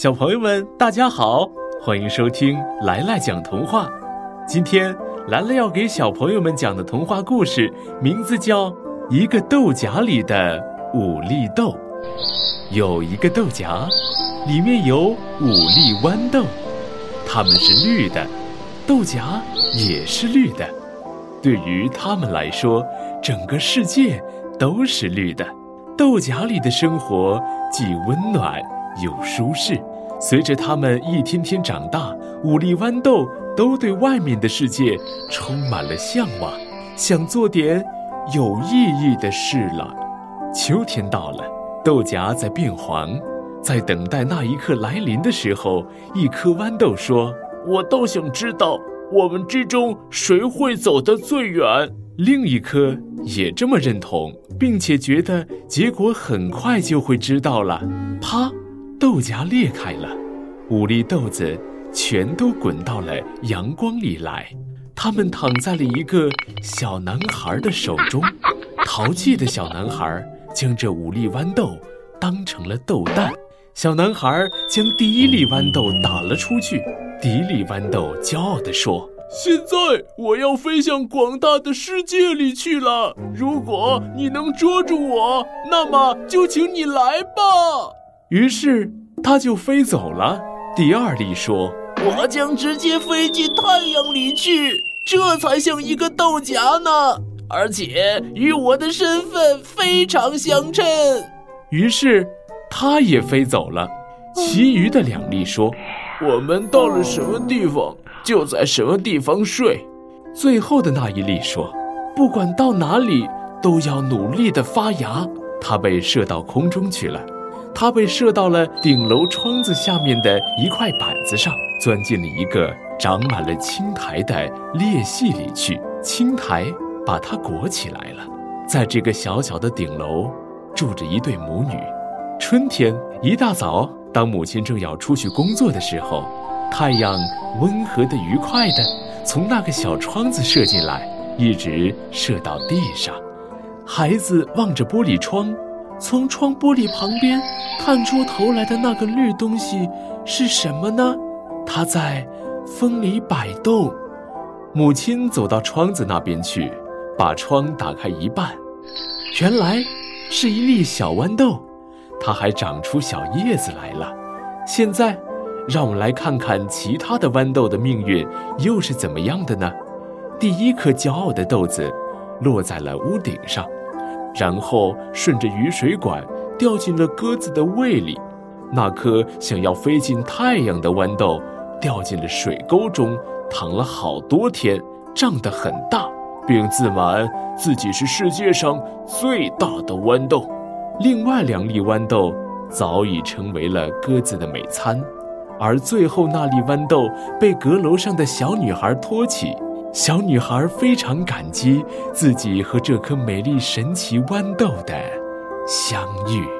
小朋友们，大家好，欢迎收听来来讲童话。今天来来要给小朋友们讲的童话故事，名字叫《一个豆荚里的五粒豆》。有一个豆荚，里面有五粒豌豆，它们是绿的，豆荚也是绿的。对于它们来说，整个世界都是绿的。豆荚里的生活既温暖又舒适。随着他们一天天长大，五粒豌豆都对外面的世界充满了向往，想做点有意义的事了。秋天到了，豆荚在变黄，在等待那一刻来临的时候，一颗豌豆说：“我倒想知道，我们之中谁会走得最远。”另一颗也这么认同，并且觉得结果很快就会知道了。啪，豆荚裂开了，五粒豆子全都滚到了阳光里来。它们躺在了一个小男孩的手中。淘气的小男孩将这五粒豌豆当成了豆蛋。小男孩将第一粒豌豆打了出去。第一粒豌豆骄傲地说。现在我要飞向广大的世界里去了。如果你能捉住我，那么就请你来吧。于是它就飞走了。第二粒说：“我将直接飞进太阳里去，这才像一个豆荚呢，而且与我的身份非常相称。”于是他也飞走了。其余的两粒说：“我们到了什么地方？”就在什么地方睡。最后的那一粒说：“不管到哪里，都要努力的发芽。”它被射到空中去了，它被射到了顶楼窗子下面的一块板子上，钻进了一个长满了青苔的裂隙里去。青苔把它裹起来了。在这个小小的顶楼，住着一对母女。春天一大早，当母亲正要出去工作的时候。太阳温和的、愉快的从那个小窗子射进来，一直射到地上。孩子望着玻璃窗，从窗玻璃旁边探出头来的那个绿东西是什么呢？它在风里摆动。母亲走到窗子那边去，把窗打开一半，原来是一粒小豌豆，它还长出小叶子来了。现在。让我们来看看其他的豌豆的命运又是怎么样的呢？第一颗骄傲的豆子落在了屋顶上，然后顺着雨水管掉进了鸽子的胃里。那颗想要飞进太阳的豌豆掉进了水沟中，躺了好多天，胀得很大，并自满自己是世界上最大的豌豆。另外两粒豌豆早已成为了鸽子的美餐。而最后那粒豌豆被阁楼上的小女孩托起，小女孩非常感激自己和这颗美丽神奇豌豆的相遇。